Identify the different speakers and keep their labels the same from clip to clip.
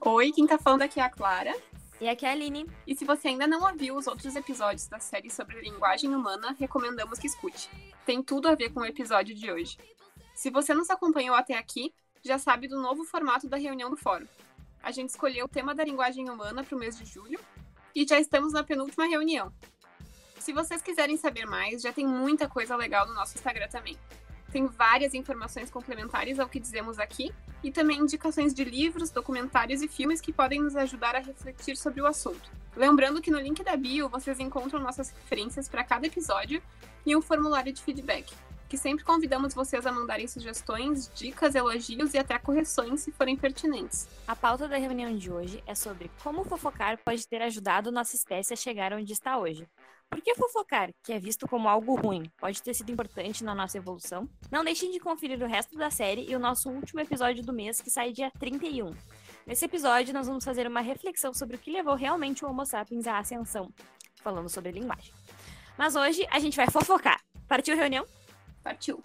Speaker 1: Oi, quem tá falando aqui é a Clara.
Speaker 2: E aqui é a Aline.
Speaker 1: E se você ainda não ouviu os outros episódios da série sobre linguagem humana, recomendamos que escute. Tem tudo a ver com o episódio de hoje. Se você nos acompanhou até aqui, já sabe do novo formato da reunião do fórum. A gente escolheu o tema da linguagem humana para o mês de julho e já estamos na penúltima reunião. Se vocês quiserem saber mais, já tem muita coisa legal no nosso Instagram também. Tem várias informações complementares ao que dizemos aqui e também indicações de livros, documentários e filmes que podem nos ajudar a refletir sobre o assunto. Lembrando que no link da bio vocês encontram nossas referências para cada episódio e um formulário de feedback, que sempre convidamos vocês a mandarem sugestões, dicas, elogios e até correções se forem pertinentes.
Speaker 2: A pauta da reunião de hoje é sobre como fofocar pode ter ajudado nossa espécie a chegar onde está hoje. Por que fofocar, que é visto como algo ruim, pode ter sido importante na nossa evolução? Não deixem de conferir o resto da série e o nosso último episódio do mês, que sai dia 31. Nesse episódio, nós vamos fazer uma reflexão sobre o que levou realmente o Homo sapiens à ascensão, falando sobre linguagem. Mas hoje a gente vai fofocar. Partiu reunião?
Speaker 1: Partiu!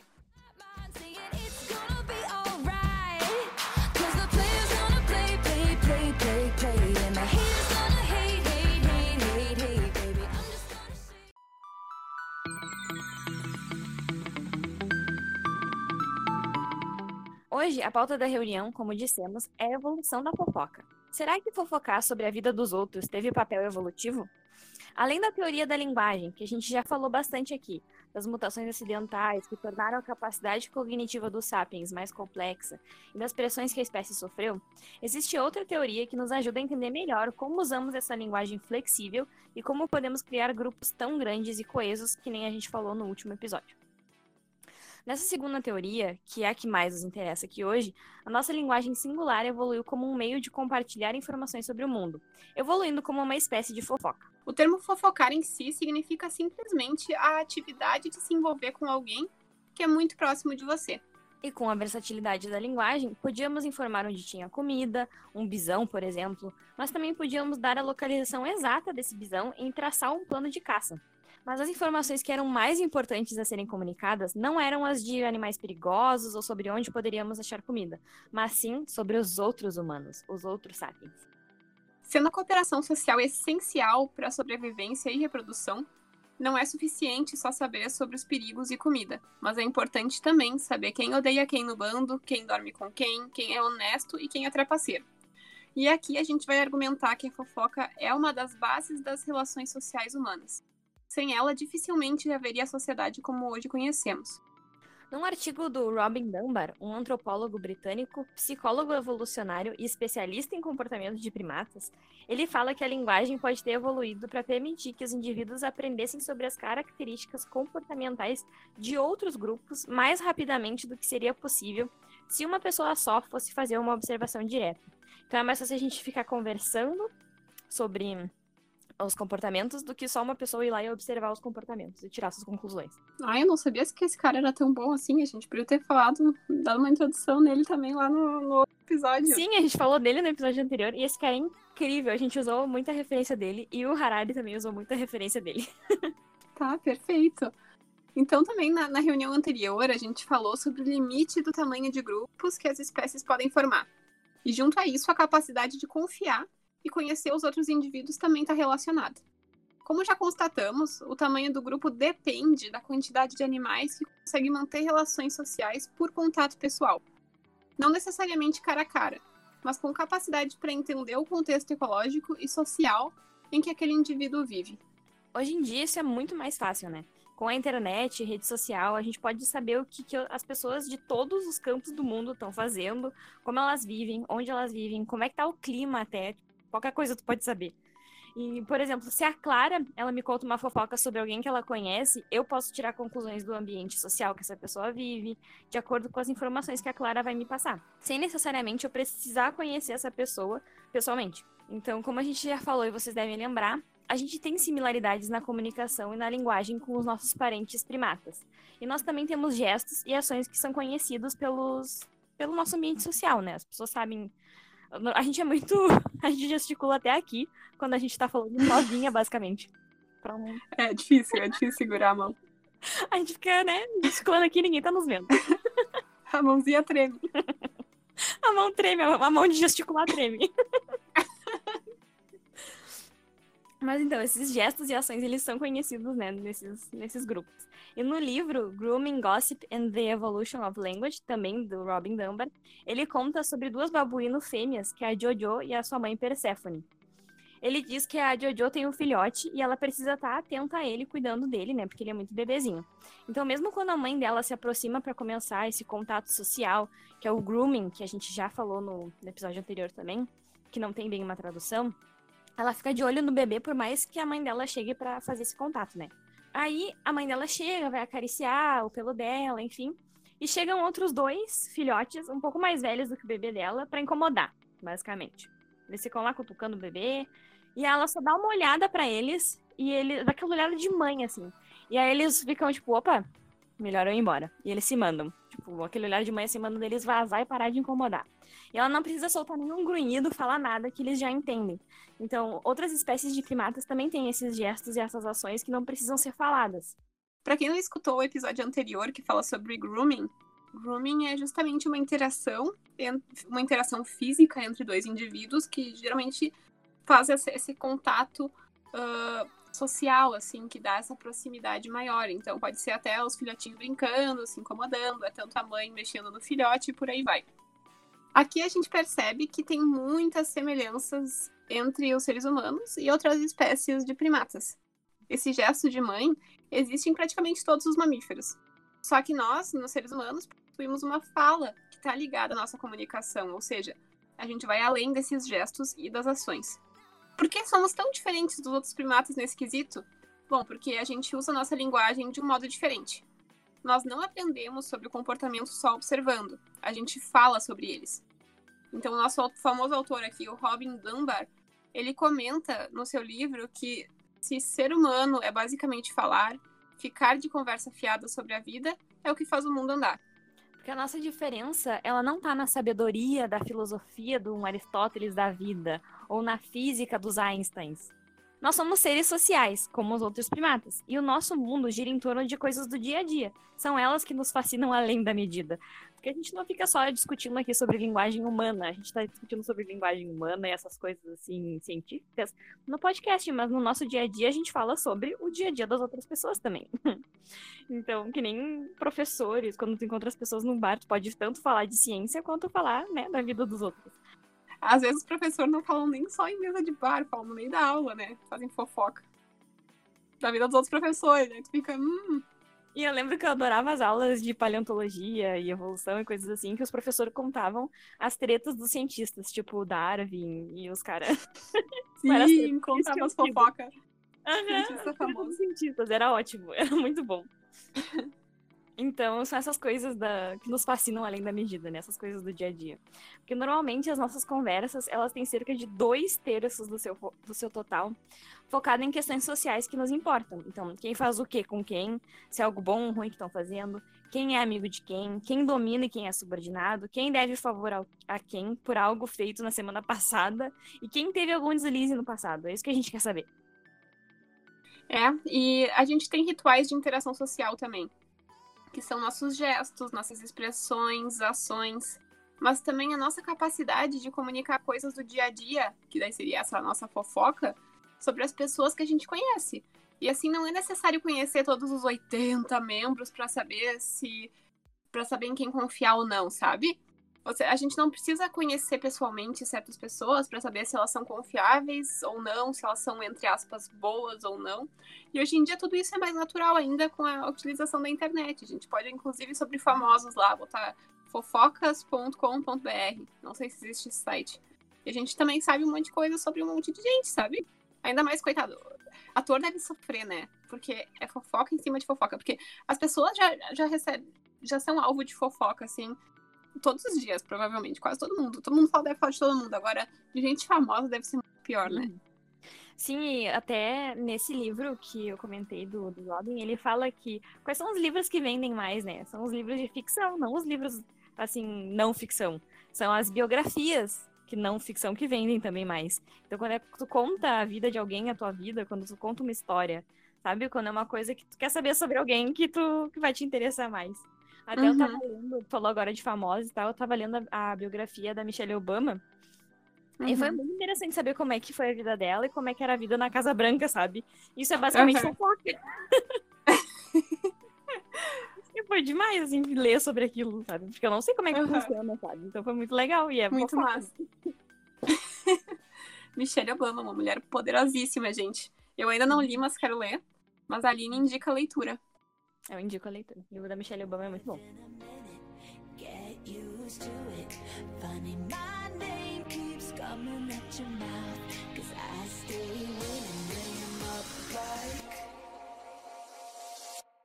Speaker 2: Hoje, a pauta da reunião, como dissemos, é a evolução da fofoca. Será que fofocar sobre a vida dos outros teve papel evolutivo? Além da teoria da linguagem, que a gente já falou bastante aqui, das mutações acidentais que tornaram a capacidade cognitiva dos sapiens mais complexa e das pressões que a espécie sofreu, existe outra teoria que nos ajuda a entender melhor como usamos essa linguagem flexível e como podemos criar grupos tão grandes e coesos que nem a gente falou no último episódio. Nessa segunda teoria, que é a que mais nos interessa aqui hoje, a nossa linguagem singular evoluiu como um meio de compartilhar informações sobre o mundo, evoluindo como uma espécie de fofoca.
Speaker 1: O termo fofocar em si significa simplesmente a atividade de se envolver com alguém que é muito próximo de você.
Speaker 2: E com a versatilidade da linguagem, podíamos informar onde tinha comida, um bisão, por exemplo, mas também podíamos dar a localização exata desse bisão e traçar um plano de caça. Mas as informações que eram mais importantes a serem comunicadas não eram as de animais perigosos ou sobre onde poderíamos achar comida, mas sim sobre os outros humanos, os outros sapiens.
Speaker 1: Sendo a cooperação social essencial para a sobrevivência e reprodução, não é suficiente só saber sobre os perigos e comida, mas é importante também saber quem odeia quem no bando, quem dorme com quem, quem é honesto e quem é trapaceiro. E aqui a gente vai argumentar que a fofoca é uma das bases das relações sociais humanas. Sem ela, dificilmente haveria a sociedade como hoje conhecemos.
Speaker 2: Num artigo do Robin Dunbar, um antropólogo britânico, psicólogo evolucionário e especialista em comportamento de primatas, ele fala que a linguagem pode ter evoluído para permitir que os indivíduos aprendessem sobre as características comportamentais de outros grupos mais rapidamente do que seria possível se uma pessoa só fosse fazer uma observação direta. Então é mais fácil a gente ficar conversando sobre os comportamentos do que só uma pessoa ir lá e observar os comportamentos e tirar suas conclusões.
Speaker 1: Ah, eu não sabia que esse cara era tão bom assim. A gente podia ter falado, dado uma introdução nele também lá no, no episódio.
Speaker 2: Sim, a gente falou dele no episódio anterior e esse cara é incrível. A gente usou muita referência dele e o Harari também usou muita referência dele.
Speaker 1: Tá, perfeito. Então, também na, na reunião anterior, a gente falou sobre o limite do tamanho de grupos que as espécies podem formar. E junto a isso, a capacidade de confiar e conhecer os outros indivíduos também está relacionada. Como já constatamos, o tamanho do grupo depende da quantidade de animais que conseguem manter relações sociais por contato pessoal. Não necessariamente cara a cara, mas com capacidade para entender o contexto ecológico e social em que aquele indivíduo vive.
Speaker 2: Hoje em dia isso é muito mais fácil, né? Com a internet, rede social, a gente pode saber o que, que as pessoas de todos os campos do mundo estão fazendo, como elas vivem, onde elas vivem, como é que tá o clima até, qualquer coisa tu pode saber. E, por exemplo, se a Clara, ela me conta uma fofoca sobre alguém que ela conhece, eu posso tirar conclusões do ambiente social que essa pessoa vive, de acordo com as informações que a Clara vai me passar, sem necessariamente eu precisar conhecer essa pessoa pessoalmente. Então, como a gente já falou e vocês devem lembrar, a gente tem similaridades na comunicação e na linguagem com os nossos parentes primatas. E nós também temos gestos e ações que são conhecidos pelos, pelo nosso ambiente social, né? As pessoas sabem. A gente é muito. A gente gesticula até aqui quando a gente tá falando sozinha, basicamente. Não...
Speaker 1: É difícil, é difícil segurar a mão.
Speaker 2: A gente fica, né, gesticulando aqui, ninguém tá nos vendo.
Speaker 1: A mãozinha treme.
Speaker 2: A mão treme, a mão de gesticular treme. Mas então, esses gestos e ações, eles são conhecidos, né, nesses, nesses grupos. E no livro Grooming, Gossip and the Evolution of Language, também do Robin Dunbar, ele conta sobre duas babuíno fêmeas, que é a Jojo e a sua mãe Persephone. Ele diz que a Jojo tem um filhote e ela precisa estar atenta a ele, cuidando dele, né, porque ele é muito bebezinho. Então, mesmo quando a mãe dela se aproxima para começar esse contato social, que é o grooming, que a gente já falou no, no episódio anterior também, que não tem bem uma tradução, ela fica de olho no bebê por mais que a mãe dela chegue para fazer esse contato, né? Aí a mãe dela chega, vai acariciar o pelo dela, enfim. E chegam outros dois filhotes, um pouco mais velhos do que o bebê dela, para incomodar, basicamente. Eles ficam lá cutucando o bebê, e ela só dá uma olhada para eles, e ele dá aquela olhada de mãe, assim. E aí eles ficam tipo, opa, melhor eu ir embora. E eles se mandam. Tipo, aquele olhar de mãe assim, mandando eles vazar e parar de incomodar. E ela não precisa soltar nenhum grunhido, falar nada, que eles já entendem. Então, outras espécies de primatas também têm esses gestos e essas ações que não precisam ser faladas.
Speaker 1: Pra quem não escutou o episódio anterior que fala sobre grooming, grooming é justamente uma interação, uma interação física entre dois indivíduos que geralmente faz esse, contato ah, social, assim, que dá essa proximidade maior. Então, pode ser até os filhotinhos brincando, se incomodando, é tanto a mãe mexendo no filhote e por aí vai. Aqui a gente percebe que tem muitas semelhanças entre os seres humanos e outras espécies de primatas. Esse gesto de mãe existe em praticamente todos os mamíferos. Só que nós, nos seres humanos, possuímos uma fala que está ligada à nossa comunicação, ou seja, a gente vai além desses gestos e das ações. Por que somos tão diferentes dos outros primatas nesse quesito? Bom, porque a gente usa a nossa linguagem de um modo diferente. Nós não aprendemos sobre o comportamento só observando, a gente fala sobre eles. Então, o nosso famoso autor aqui, o Robin Dunbar, ele comenta no seu livro que se ser humano é basicamente falar, ficar de conversa fiada sobre a vida é o que faz o mundo andar.
Speaker 2: Porque a nossa diferença, ela não tá na sabedoria da filosofia do um Aristóteles da vida, ou na física dos Einsteins. Nós somos seres sociais, como os outros primatas, e o nosso mundo gira em torno de coisas do dia a dia. São elas que nos fascinam além da medida. Porque a gente não fica só discutindo aqui sobre linguagem humana, a gente está discutindo sobre linguagem humana e essas coisas assim científicas no podcast, mas no nosso dia a dia a gente fala sobre o dia a dia das outras pessoas também. Então, que nem professores, quando tu encontra as pessoas num bar, tu pode tanto falar de ciência quanto falar, né, da vida dos outros.
Speaker 1: Às vezes os professores não falam nem só em mesa de bar, falam no meio da aula, né? Fazem fofoca. Da vida dos outros professores, né? Tu fica, hum,
Speaker 2: E eu lembro que eu adorava as aulas de paleontologia e evolução e coisas assim, que os professores contavam as tretas dos cientistas, tipo o Darwin e os caras.
Speaker 1: Sim,
Speaker 2: sempre
Speaker 1: contava as fofocas.
Speaker 2: Aham,
Speaker 1: Cientista famoso.
Speaker 2: cientistas, era ótimo, era muito bom. Então, são essas coisas da, que nos fascinam além da medida, né? Essas coisas do dia a dia. Porque normalmente as nossas conversas, elas têm cerca de dois terços do seu, do seu total focado em questões sociais que nos importam. Então, quem faz o que com quem, se é algo bom ou ruim que estão fazendo, quem é amigo de quem, quem domina e quem é subordinado, quem deve favor a quem por algo feito na semana passada e quem teve algum deslize no passado. É isso que a gente quer saber.
Speaker 1: É, e a gente tem rituais de interação social também, que são nossos gestos, nossas expressões, ações, mas também a nossa capacidade de comunicar coisas do dia a dia, que daí seria essa nossa fofoca, sobre as pessoas que a gente conhece. E assim não é necessário conhecer todos os 80 membros para saber se para saber em quem confiar ou não, sabe? Você, a gente não precisa conhecer pessoalmente certas pessoas para saber se elas são confiáveis ou não, se elas são, entre aspas, boas ou não. E hoje em dia tudo isso é mais natural ainda com a utilização da internet. A gente pode, inclusive, sobre famosos lá, botar fofocas.com.br. Não sei se existe esse site. E a gente também sabe um monte de coisa sobre um monte de gente, sabe? Ainda mais, coitado, ator deve sofrer, né? Porque é fofoca em cima de fofoca. Porque as pessoas já, já recebem, já são alvo de fofoca, assim, todos os dias, provavelmente. Quase todo mundo. Todo mundo fala, deve falar de todo mundo. Agora, de gente famosa deve ser muito pior, né?
Speaker 2: Sim, até nesse livro que eu comentei do, do Robin, ele fala que quais são os livros que vendem mais, né? São os livros de ficção, não os livros, assim, não ficção. São as biografias que não ficção que vendem também mais. Então, quando é, tu conta a vida de alguém, a tua vida, quando tu conta uma história, sabe? Quando é uma coisa que tu quer saber sobre alguém que tu que vai te interessar mais. Até eu tava lendo, tu falou agora de famosos e tal, eu tava lendo a, a biografia da Michelle Obama. E foi
Speaker 1: Uhum.
Speaker 2: muito interessante saber como é que foi a vida dela e como é que era a vida na Casa Branca, sabe? Isso é basicamente
Speaker 1: Aham.
Speaker 2: fofoca. e foi demais, assim, ler sobre aquilo, sabe? Porque eu não sei como é que
Speaker 1: Aham.
Speaker 2: funciona, sabe? Então foi muito legal. E é
Speaker 1: Muito
Speaker 2: fofoca.
Speaker 1: massa. Michelle Obama, uma mulher poderosíssima, gente. Eu ainda não li, mas quero ler. Mas a Aline indica a leitura.
Speaker 2: Eu indico a leitura. O livro da Michelle Obama é muito bom.
Speaker 3: Get used to it. Funny, my name keeps coming at your mouth. Cause I stay winning, bring 'em up like.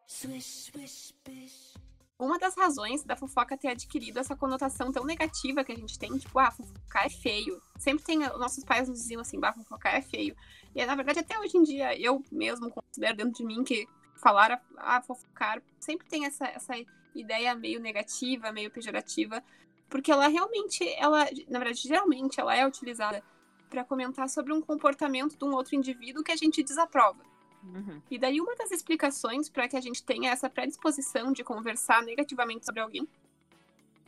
Speaker 3: Swish, swish, bish.
Speaker 1: Uma das razões da fofoca ter adquirido essa conotação tão negativa que a gente tem, tipo, ah, fofocar é feio. Sempre tem, os nossos pais nos diziam assim, bah, fofocar é feio. E na verdade, até hoje em dia, eu mesmo considero dentro de mim que falar, ah, fofocar, sempre tem essa, essa ideia meio negativa, meio pejorativa, porque ela realmente, ela, na verdade, geralmente, ela é utilizada para comentar sobre um comportamento de um outro indivíduo que a gente desaprova.
Speaker 2: Uhum.
Speaker 1: E daí uma das explicações para que a gente tenha essa predisposição de conversar negativamente sobre alguém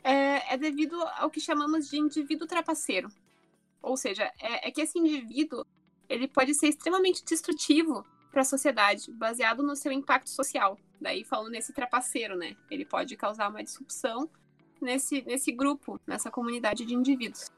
Speaker 1: é, é devido ao que chamamos de indivíduo trapaceiro. Ou seja, é, é que esse indivíduo ele pode ser extremamente destrutivo para a sociedade, baseado no seu impacto social. Daí falando nesse trapaceiro, né? Ele pode causar uma disrupção nesse, nesse grupo, nessa comunidade de indivíduos.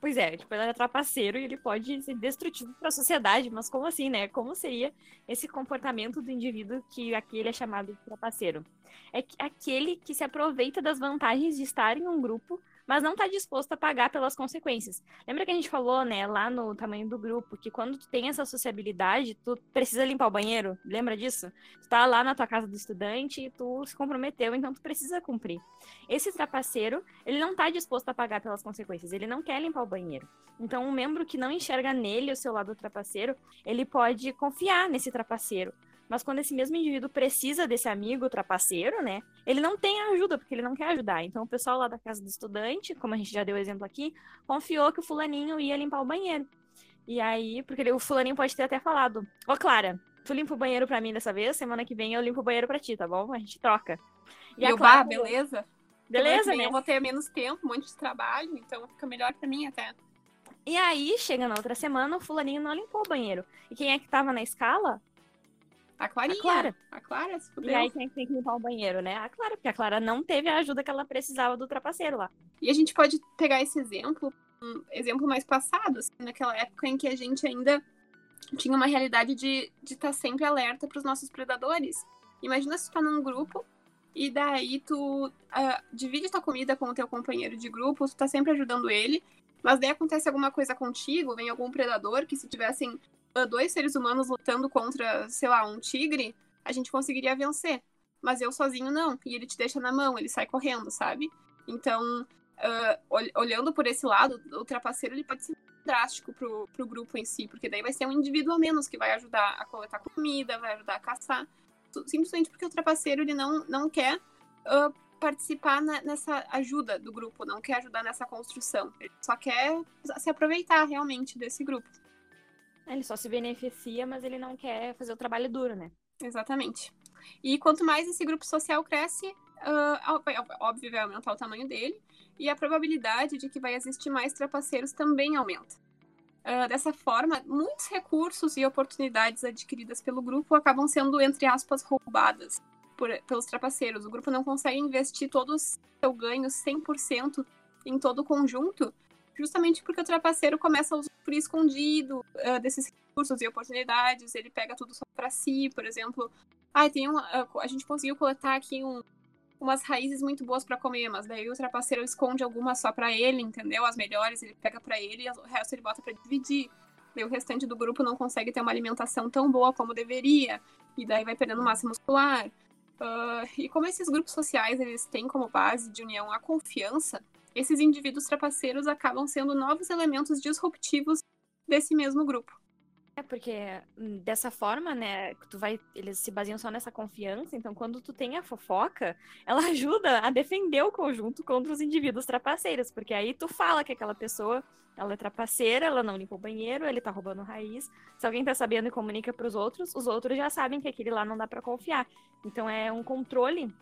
Speaker 2: Pois é, tipo, ele é trapaceiro e ele pode ser destrutivo para a sociedade, mas como assim, né? Como seria esse comportamento do indivíduo que aquele é chamado de trapaceiro? É que- aquele que se aproveita das vantagens de estar em um grupo, mas não está disposto a pagar pelas consequências. Lembra que a gente falou, né, lá no tamanho do grupo, que quando tu tem essa sociabilidade, tu precisa limpar o banheiro? Lembra disso? Tu tá lá na tua casa do estudante e tu se comprometeu, então tu precisa cumprir. Esse trapaceiro, ele não está disposto a pagar pelas consequências, ele não quer limpar o banheiro. Então, um membro que não enxerga nele o seu lado trapaceiro, ele pode confiar nesse trapaceiro. Mas quando esse mesmo indivíduo precisa desse amigo trapaceiro, né? Ele não tem ajuda, porque ele não quer ajudar. Então, o pessoal lá da casa do estudante, como a gente já deu exemplo aqui, confiou que o fulaninho ia limpar o banheiro. E aí, porque ele- o fulaninho pode ter até falado: Ô, Clara, tu limpa o banheiro pra mim dessa vez, semana que vem eu limpo o banheiro pra ti, tá bom? A gente troca.
Speaker 1: E,
Speaker 2: a
Speaker 1: eu,
Speaker 2: Clara falou,
Speaker 1: beleza?
Speaker 2: Beleza, né?
Speaker 1: Eu vou ter menos tempo, um monte de trabalho, então fica melhor para mim até.
Speaker 2: E aí, chega na outra semana, o fulaninho não limpou o banheiro. E quem é que tava na escala?
Speaker 1: A Clarinha.
Speaker 2: A Clara.
Speaker 1: A Clara se
Speaker 2: E
Speaker 1: fudeu.
Speaker 2: aí, quem tem que limpar o banheiro, né? A Clara, porque a Clara não teve a ajuda que ela precisava do trapaceiro lá.
Speaker 1: E a gente pode pegar esse exemplo, um exemplo mais passado, assim, naquela época em que a gente ainda tinha uma realidade de estar sempre alerta para os nossos predadores. Imagina se tu tá num grupo e daí tu ah, divide tua comida com o teu companheiro de grupo, tu tá sempre ajudando ele, mas daí acontece alguma coisa contigo, vem algum predador que se tivessem dois seres humanos lutando contra, sei lá, um tigre, a gente conseguiria vencer. Mas eu sozinho não, e ele te deixa na mão, ele sai correndo, sabe? Então, ah, ol- olhando por esse lado, o trapaceiro ele pode ser drástico pro, pro grupo em si, porque daí vai ser um indivíduo a menos que vai ajudar a coletar comida, vai ajudar a caçar. Simplesmente porque o trapaceiro ele não, não quer ah, participar na- nessa ajuda do grupo, não quer ajudar nessa construção. Ele só quer se aproveitar realmente desse grupo.
Speaker 2: Ele só se beneficia, mas ele não quer fazer o trabalho duro, né?
Speaker 1: Exatamente. E quanto mais esse grupo social cresce, vai- óbvio, vai aumentar o tamanho dele, e a probabilidade de que vai existir mais trapaceiros também aumenta. Ah, dessa forma, muitos recursos e oportunidades adquiridas pelo grupo acabam sendo, entre aspas, roubadas por- pelos trapaceiros. O grupo não consegue investir todo o seu ganho 100% em todo o conjunto, justamente porque o trapaceiro começa a usufruir escondido ah, desses recursos e oportunidades, ele pega tudo só para si, por exemplo. Ah, tem um, ah, a gente conseguiu coletar aqui um- umas raízes muito boas para comer, mas daí o trapaceiro esconde algumas só para ele, entendeu? As melhores ele pega para ele e o resto ele bota para dividir. Daí o restante do grupo não consegue ter uma alimentação tão boa como deveria, e daí vai perdendo massa muscular. Ah, e como esses grupos sociais eles têm como base de união a confiança, esses indivíduos trapaceiros acabam sendo novos elementos disruptivos desse mesmo grupo.
Speaker 2: É porque hum, dessa forma, né, tu vai, eles se baseiam só nessa confiança, então quando tu tem a fofoca, ela ajuda a defender o conjunto contra os indivíduos trapaceiros, porque aí tu fala que aquela pessoa, ela é trapaceira, ela não limpa o banheiro, ele tá roubando raiz. Se alguém tá sabendo e comunica pros outros, os outros já sabem que aquele lá não dá pra confiar. Então é um controle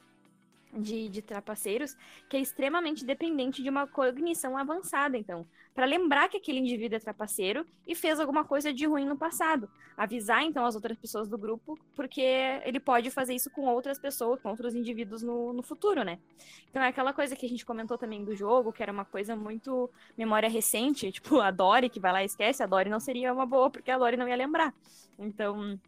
Speaker 2: de, de trapaceiros que é extremamente dependente de uma cognição avançada, então, para lembrar que aquele indivíduo é trapaceiro e fez alguma coisa de ruim no passado, avisar então as outras pessoas do grupo, porque ele pode fazer isso com outras pessoas, com outros indivíduos no, no futuro, né? Então é aquela coisa que a gente comentou também do jogo, que era uma coisa muito memória recente, tipo a Dory que vai lá e esquece, a Dory não seria uma boa porque a Dory não ia lembrar. Então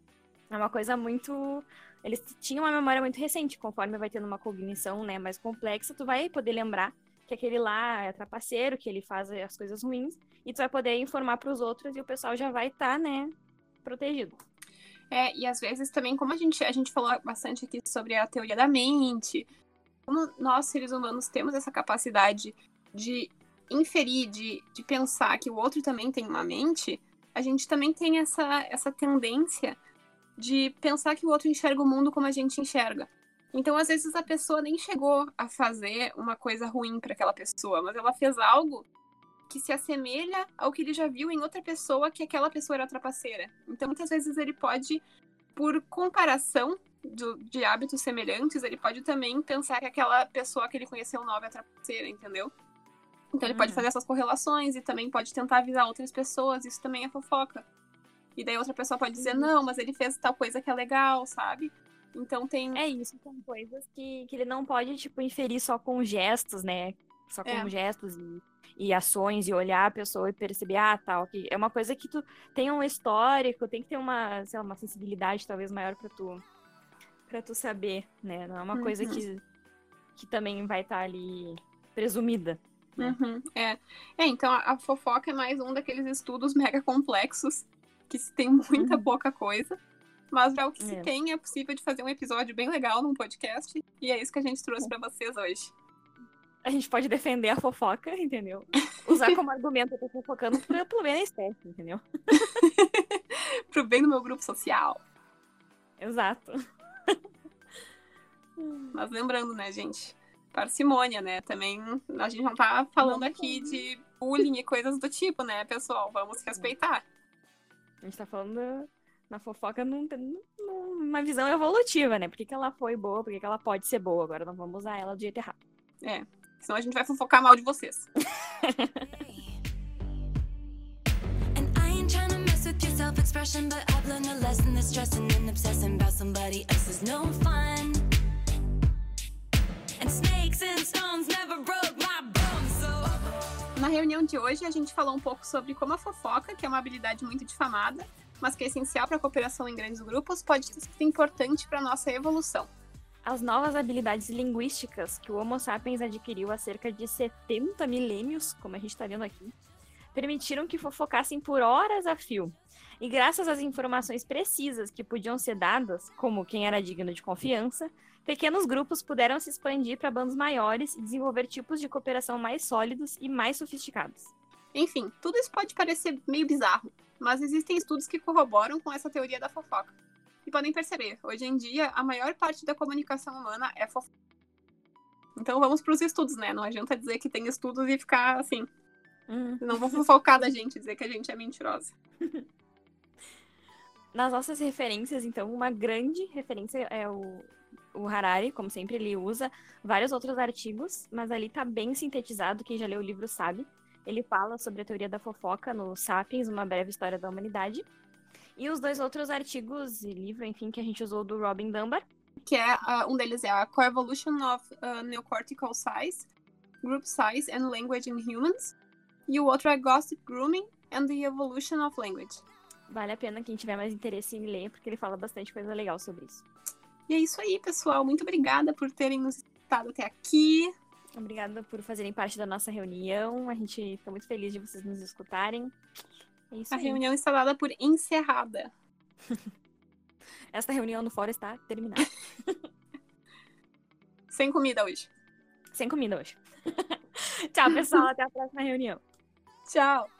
Speaker 2: é uma coisa muito eles tinham uma memória muito recente, conforme vai tendo uma cognição né, mais complexa, tu vai poder lembrar que aquele lá é trapaceiro, que ele faz as coisas ruins, e tu vai poder informar para os outros e o pessoal já vai estar, tá, né, protegido.
Speaker 1: É, e às vezes também, como a gente, a gente falou bastante aqui sobre a teoria da mente, como nós, seres humanos, temos essa capacidade de inferir, de, de pensar que o outro também tem uma mente, a gente também tem essa, essa tendência de pensar que o outro enxerga o mundo como a gente enxerga. Então, às vezes, a pessoa nem chegou a fazer uma coisa ruim para aquela pessoa, mas ela fez algo que se assemelha ao que ele já viu em outra pessoa que aquela pessoa era trapaceira. Então, muitas vezes, ele pode, por comparação do, de hábitos semelhantes, ele pode também pensar que aquela pessoa que ele conheceu nova é trapaceira, entendeu? Então, ele uhum. pode fazer essas correlações e também pode tentar avisar outras pessoas. Isso também é fofoca. E daí outra pessoa pode dizer, não, mas ele fez tal coisa que é legal, sabe? Então tem.
Speaker 2: É isso, são coisas que, que ele não pode, tipo, inferir só com gestos, né? Só com é. gestos e, e ações e olhar a pessoa e perceber, ah, tal, que é uma coisa que tu tem um histórico, tem que ter uma, sei lá, uma sensibilidade talvez maior para tu para tu saber, né? Não é uma uhum. coisa que, que também vai estar tá ali presumida.
Speaker 1: Né? Uhum. É. é, então a, a fofoca é mais um daqueles estudos mega complexos que se tem muita uhum. pouca coisa. Mas já o que é. se tem é possível de fazer um episódio bem legal num podcast. E é isso que a gente trouxe para vocês hoje.
Speaker 2: A gente pode defender a fofoca, entendeu? Usar como argumento eu tô fofocando pro, pro bem da espécie, entendeu?
Speaker 1: pro bem do meu grupo social.
Speaker 2: Exato.
Speaker 1: Mas lembrando, né, gente? Parcimônia, né? Também a gente não tá falando aqui de bullying e coisas do tipo, né, pessoal? Vamos respeitar.
Speaker 2: A gente tá falando na fofoca num, numa visão evolutiva, né? Por que, que ela foi boa, por que, que ela pode ser boa. Agora não vamos usar ela do jeito errado.
Speaker 1: É. Senão a gente vai fofocar mal de vocês. self-expression, but I've learned a lesson that stressing and obsessing about somebody else is no fun. And snakes and stones never broke. Na reunião de hoje, a gente falou um pouco sobre como a fofoca, que é uma habilidade muito difamada, mas que é essencial para a cooperação em grandes grupos, pode ser importante para a nossa evolução.
Speaker 2: As novas habilidades linguísticas que o Homo sapiens adquiriu há cerca de 70 milênios, como a gente está vendo aqui, permitiram que fofocassem por horas a fio. E graças às informações precisas que podiam ser dadas, como quem era digno de confiança, pequenos grupos puderam se expandir para bandos maiores e desenvolver tipos de cooperação mais sólidos e mais sofisticados.
Speaker 1: Enfim, tudo isso pode parecer meio bizarro, mas existem estudos que corroboram com essa teoria da fofoca. E podem perceber, hoje em dia, a maior parte da comunicação humana é fofoca. Então vamos para os estudos, né? Não adianta dizer que tem estudos e ficar assim. Hum. Não vou fofocar da gente, dizer que a gente é mentirosa.
Speaker 2: Nas nossas referências, então, uma grande referência é o, o Harari, como sempre, ele usa vários outros artigos, mas ali tá bem sintetizado, quem já leu o livro sabe. Ele fala sobre a teoria da fofoca no Sapiens, uma breve história da humanidade. E os dois outros artigos e livro, enfim, que a gente usou do Robin Dunbar.
Speaker 1: Que é, uh, um deles é a Coevolution of uh, Neocortical Size, Group Size and Language in Humans. E o outro é Gossip Grooming and the Evolution of Language.
Speaker 2: Vale a pena quem tiver mais interesse em ler, porque ele fala bastante coisa legal sobre isso.
Speaker 1: E é isso aí, pessoal. Muito obrigada por terem nos escutado até aqui.
Speaker 2: Obrigada por fazerem parte da nossa reunião. A gente fica muito feliz de vocês nos escutarem. É
Speaker 1: a aí. reunião está dada por encerrada.
Speaker 2: Esta reunião no fórum está terminada.
Speaker 1: Sem comida hoje.
Speaker 2: Sem comida hoje. Tchau, pessoal. Até a próxima reunião.
Speaker 1: Tchau.